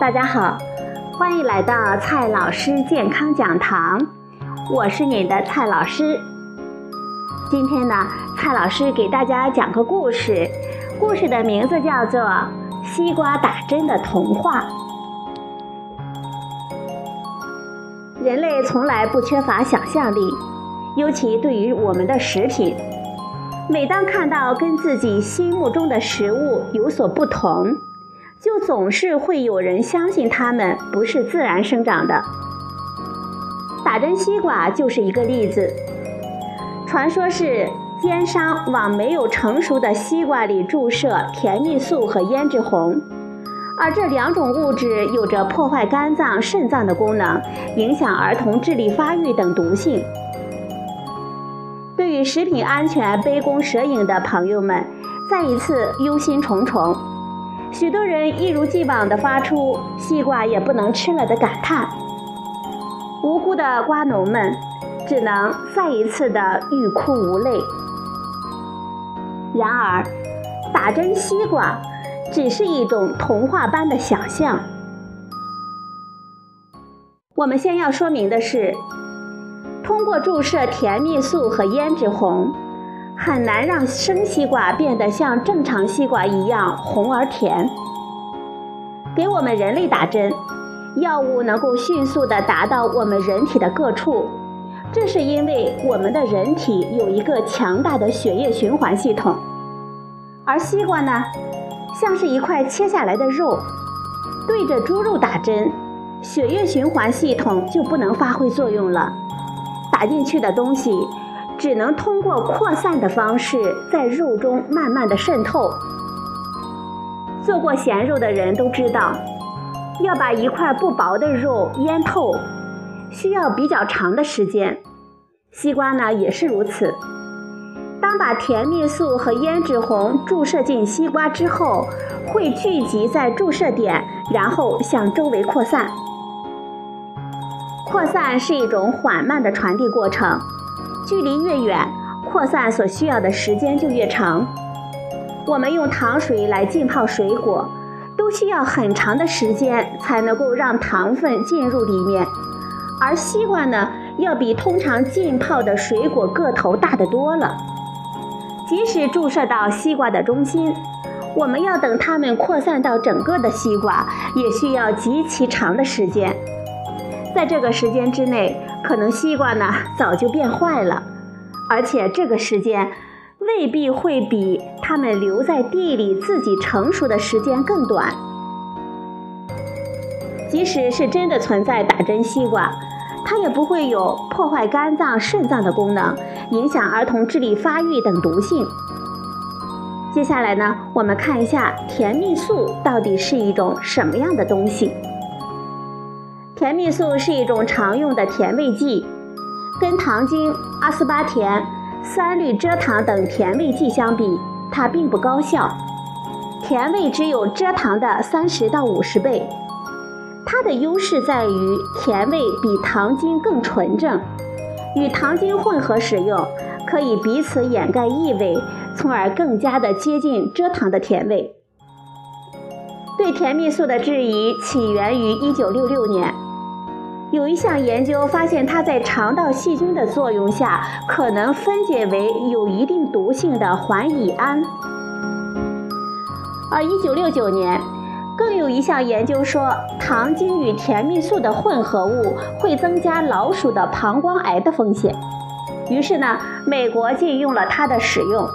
大家好，欢迎来到蔡老师健康讲堂，我是您的蔡老师。今天呢，蔡老师给大家讲个故事，故事的名字叫做《西瓜打针的童话》。人类从来不缺乏想象力，尤其对于我们的食品。每当看到跟自己心目中的食物有所不同，就总是会有人相信它们不是自然生长的。打针西瓜就是一个例子。传说是奸商往没有成熟的西瓜里注射甜蜜素和胭脂红，而这两种物质有着破坏肝脏、肾脏的功能，影响儿童智力发育等毒性。对于食品安全杯弓蛇影的朋友们，再一次忧心忡忡。许多人一如既往地发出“西瓜也不能吃了”的感叹，无辜的瓜农们。只能再一次的欲哭无泪。然而，打针西瓜只是一种童话般的想象。我们先要说明的是，通过注射甜蜜素和胭脂红，很难让生西瓜变得像正常西瓜一样红而甜。给我们人类打针，药物能够迅速的达到我们人体的各处。这是因为我们的人体有一个强大的血液循环系统，而西瓜呢，像是一块切下来的肉，对着猪肉打针，血液循环系统就不能发挥作用了，打进去的东西只能通过扩散的方式在肉中慢慢的渗透。做过咸肉的人都知道，要把一块不薄的肉腌透。需要比较长的时间，西瓜呢也是如此。当把甜蜜素和胭脂红注射进西瓜之后，会聚集在注射点，然后向周围扩散。扩散是一种缓慢的传递过程，距离越远，扩散所需要的时间就越长。我们用糖水来浸泡水果，都需要很长的时间才能够让糖分进入里面。而西瓜呢，要比通常浸泡的水果个头大得多了。即使注射到西瓜的中心，我们要等它们扩散到整个的西瓜，也需要极其长的时间。在这个时间之内，可能西瓜呢早就变坏了，而且这个时间未必会比它们留在地里自己成熟的时间更短。即使是真的存在打针西瓜，它也不会有破坏肝脏、肾脏的功能，影响儿童智力发育等毒性。接下来呢，我们看一下甜蜜素到底是一种什么样的东西。甜蜜素是一种常用的甜味剂，跟糖精、阿斯巴甜、三氯蔗糖等甜味剂相比，它并不高效，甜味只有蔗糖的三十到五十倍。它的优势在于甜味比糖精更纯正，与糖精混合使用可以彼此掩盖异味，从而更加的接近蔗糖的甜味。对甜蜜素的质疑起源于1966年，有一项研究发现它在肠道细菌的作用下可能分解为有一定毒性的环乙胺，而1969年。更有一项研究说，糖精与甜蜜素的混合物会增加老鼠的膀胱癌的风险。于是呢，美国禁用了它的使用。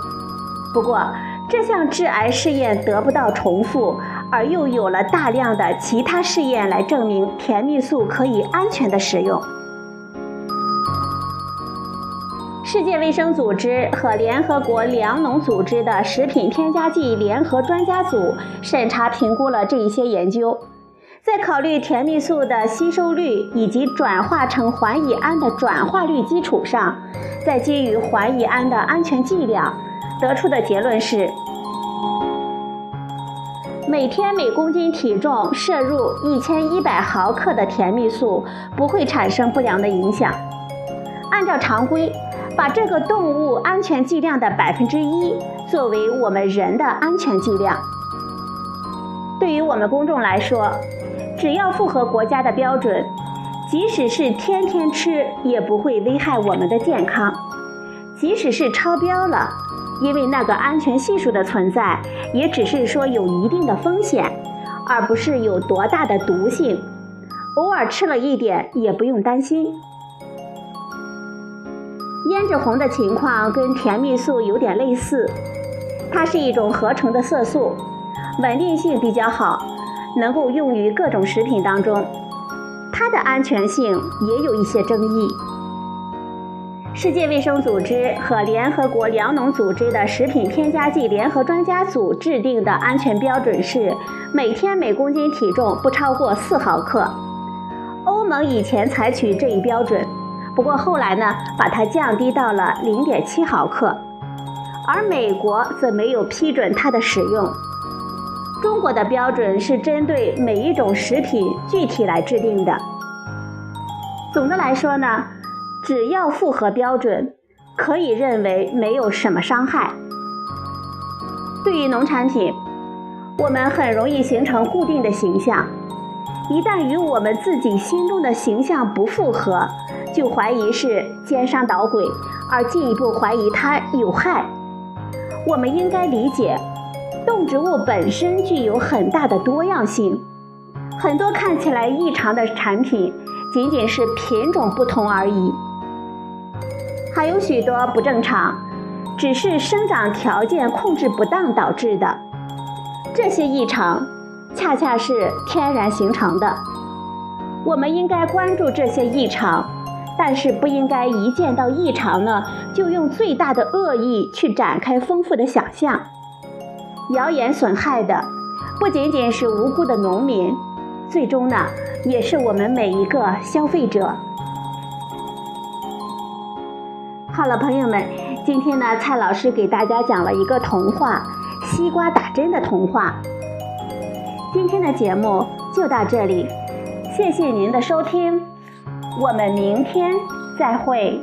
不过，这项致癌试验得不到重复，而又有了大量的其他试验来证明甜蜜素可以安全的使用。世界卫生组织和联合国粮农组织的食品添加剂联合专家组审查评估了这一些研究，在考虑甜蜜素的吸收率以及转化成环乙胺的转化率基础上，在基于环乙胺的安全剂量，得出的结论是：每天每公斤体重摄入一千一百毫克的甜蜜素不会产生不良的影响。按照常规。把这个动物安全剂量的百分之一作为我们人的安全剂量。对于我们公众来说，只要符合国家的标准，即使是天天吃，也不会危害我们的健康。即使是超标了，因为那个安全系数的存在，也只是说有一定的风险，而不是有多大的毒性。偶尔吃了一点，也不用担心。胭脂红的情况跟甜蜜素有点类似，它是一种合成的色素，稳定性比较好，能够用于各种食品当中。它的安全性也有一些争议。世界卫生组织和联合国粮农组织的食品添加剂联合专家组制定的安全标准是每天每公斤体重不超过四毫克。欧盟以前采取这一标准。不过后来呢，把它降低到了零点七毫克，而美国则没有批准它的使用。中国的标准是针对每一种食品具体来制定的。总的来说呢，只要符合标准，可以认为没有什么伤害。对于农产品，我们很容易形成固定的形象，一旦与我们自己心中的形象不符合。就怀疑是奸商捣鬼，而进一步怀疑它有害。我们应该理解，动植物本身具有很大的多样性，很多看起来异常的产品，仅仅是品种不同而已。还有许多不正常，只是生长条件控制不当导致的。这些异常，恰恰是天然形成的。我们应该关注这些异常。但是不应该一见到异常呢，就用最大的恶意去展开丰富的想象。谣言损害的不仅仅是无辜的农民，最终呢，也是我们每一个消费者。好了，朋友们，今天呢，蔡老师给大家讲了一个童话——西瓜打针的童话。今天的节目就到这里，谢谢您的收听。我们明天再会。